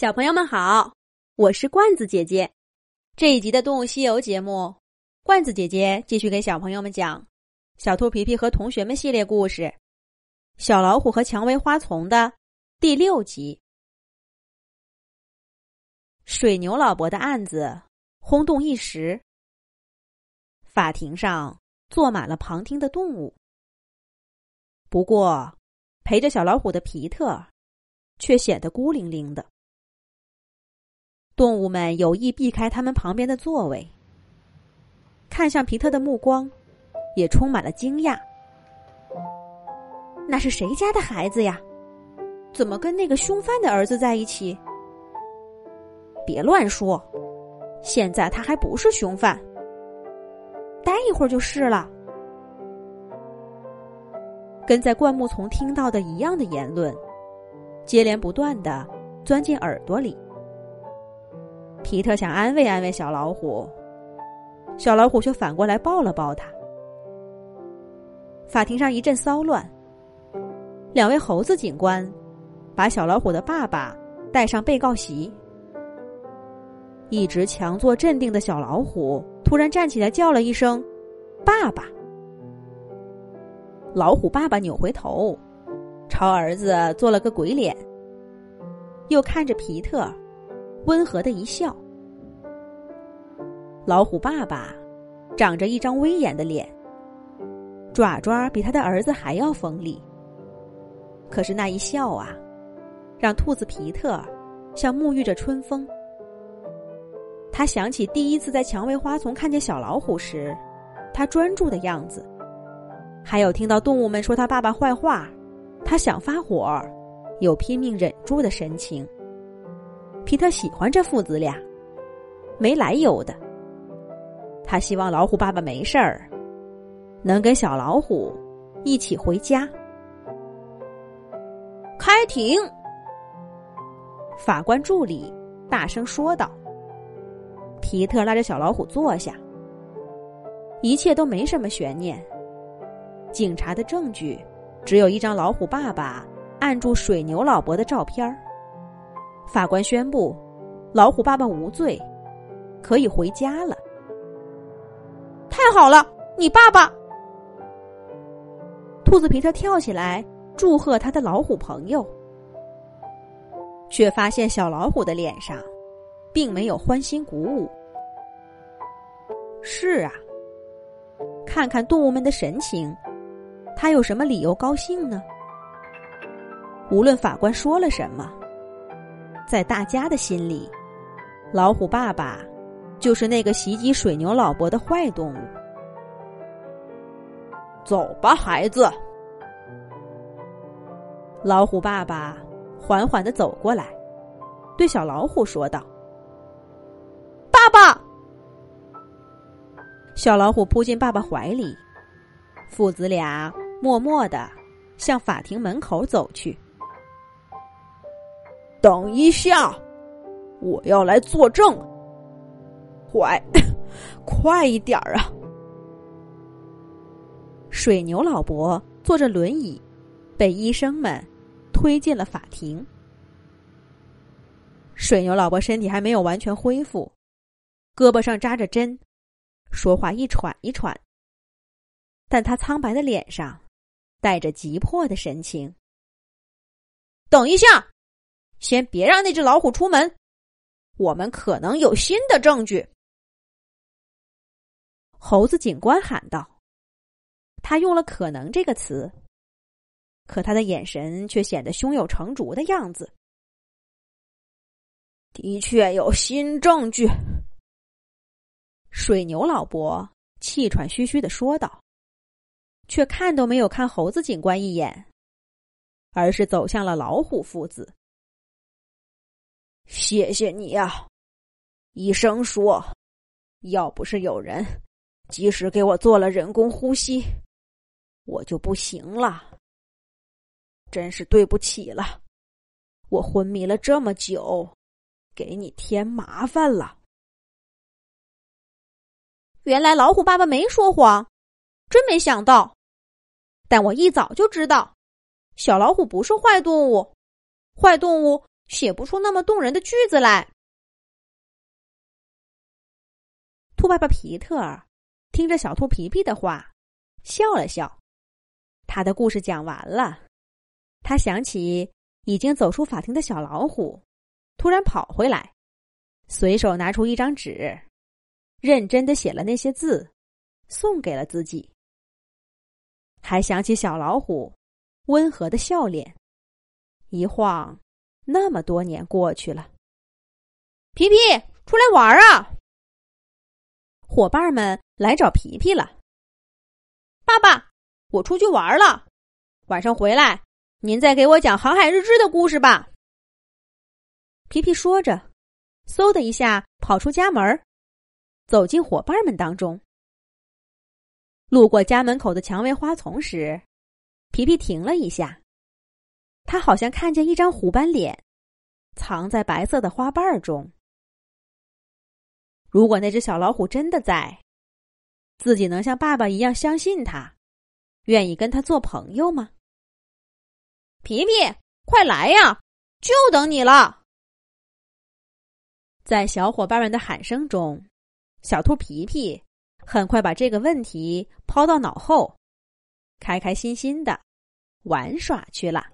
小朋友们好，我是罐子姐姐。这一集的《动物西游》节目，罐子姐姐继续给小朋友们讲《小兔皮皮和同学们》系列故事《小老虎和蔷薇花丛》的第六集。水牛老伯的案子轰动一时，法庭上坐满了旁听的动物。不过，陪着小老虎的皮特却显得孤零零的。动物们有意避开他们旁边的座位，看向皮特的目光也充满了惊讶。那是谁家的孩子呀？怎么跟那个凶犯的儿子在一起？别乱说，现在他还不是凶犯，待一会儿就是了。跟在灌木丛听到的一样的言论，接连不断的钻进耳朵里。皮特想安慰安慰小老虎，小老虎却反过来抱了抱他。法庭上一阵骚乱，两位猴子警官把小老虎的爸爸带上被告席。一直强作镇定的小老虎突然站起来，叫了一声“爸爸”。老虎爸爸扭回头，朝儿子做了个鬼脸，又看着皮特。温和的一笑，老虎爸爸长着一张威严的脸，爪爪比他的儿子还要锋利。可是那一笑啊，让兔子皮特像沐浴着春风。他想起第一次在蔷薇花丛看见小老虎时，他专注的样子，还有听到动物们说他爸爸坏话，他想发火，又拼命忍住的神情。皮特喜欢这父子俩，没来由的。他希望老虎爸爸没事儿，能跟小老虎一起回家。开庭！法官助理大声说道。皮特拉着小老虎坐下。一切都没什么悬念。警察的证据只有一张老虎爸爸按住水牛老伯的照片儿。法官宣布，老虎爸爸无罪，可以回家了。太好了，你爸爸！兔子皮特跳起来祝贺他的老虎朋友，却发现小老虎的脸上并没有欢欣鼓舞。是啊，看看动物们的神情，他有什么理由高兴呢？无论法官说了什么。在大家的心里，老虎爸爸就是那个袭击水牛老伯的坏动物。走吧，孩子。老虎爸爸缓缓的走过来，对小老虎说道：“爸爸。”小老虎扑进爸爸怀里，父子俩默默的向法庭门口走去。等一下，我要来作证。快，快一点儿啊！水牛老伯坐着轮椅，被医生们推进了法庭。水牛老伯身体还没有完全恢复，胳膊上扎着针，说话一喘一喘，但他苍白的脸上带着急迫的神情。等一下。先别让那只老虎出门，我们可能有新的证据。”猴子警官喊道。他用了“可能”这个词，可他的眼神却显得胸有成竹的样子。的确有新证据，水牛老伯气喘吁吁的说道，却看都没有看猴子警官一眼，而是走向了老虎父子。谢谢你呀，医生说，要不是有人及时给我做了人工呼吸，我就不行了。真是对不起了，我昏迷了这么久，给你添麻烦了。原来老虎爸爸没说谎，真没想到。但我一早就知道，小老虎不是坏动物，坏动物。写不出那么动人的句子来。兔爸爸皮特听着小兔皮皮的话，笑了笑。他的故事讲完了，他想起已经走出法庭的小老虎，突然跑回来，随手拿出一张纸，认真的写了那些字，送给了自己。还想起小老虎温和的笑脸，一晃。那么多年过去了，皮皮出来玩啊！伙伴们来找皮皮了。爸爸，我出去玩了，晚上回来您再给我讲《航海日志》的故事吧。皮皮说着，嗖的一下跑出家门，走进伙伴们当中。路过家门口的蔷薇花丛时，皮皮停了一下。他好像看见一张虎斑脸，藏在白色的花瓣中。如果那只小老虎真的在，自己能像爸爸一样相信他，愿意跟他做朋友吗？皮皮，快来呀，就等你了！在小伙伴们的喊声中，小兔皮皮很快把这个问题抛到脑后，开开心心的玩耍去了。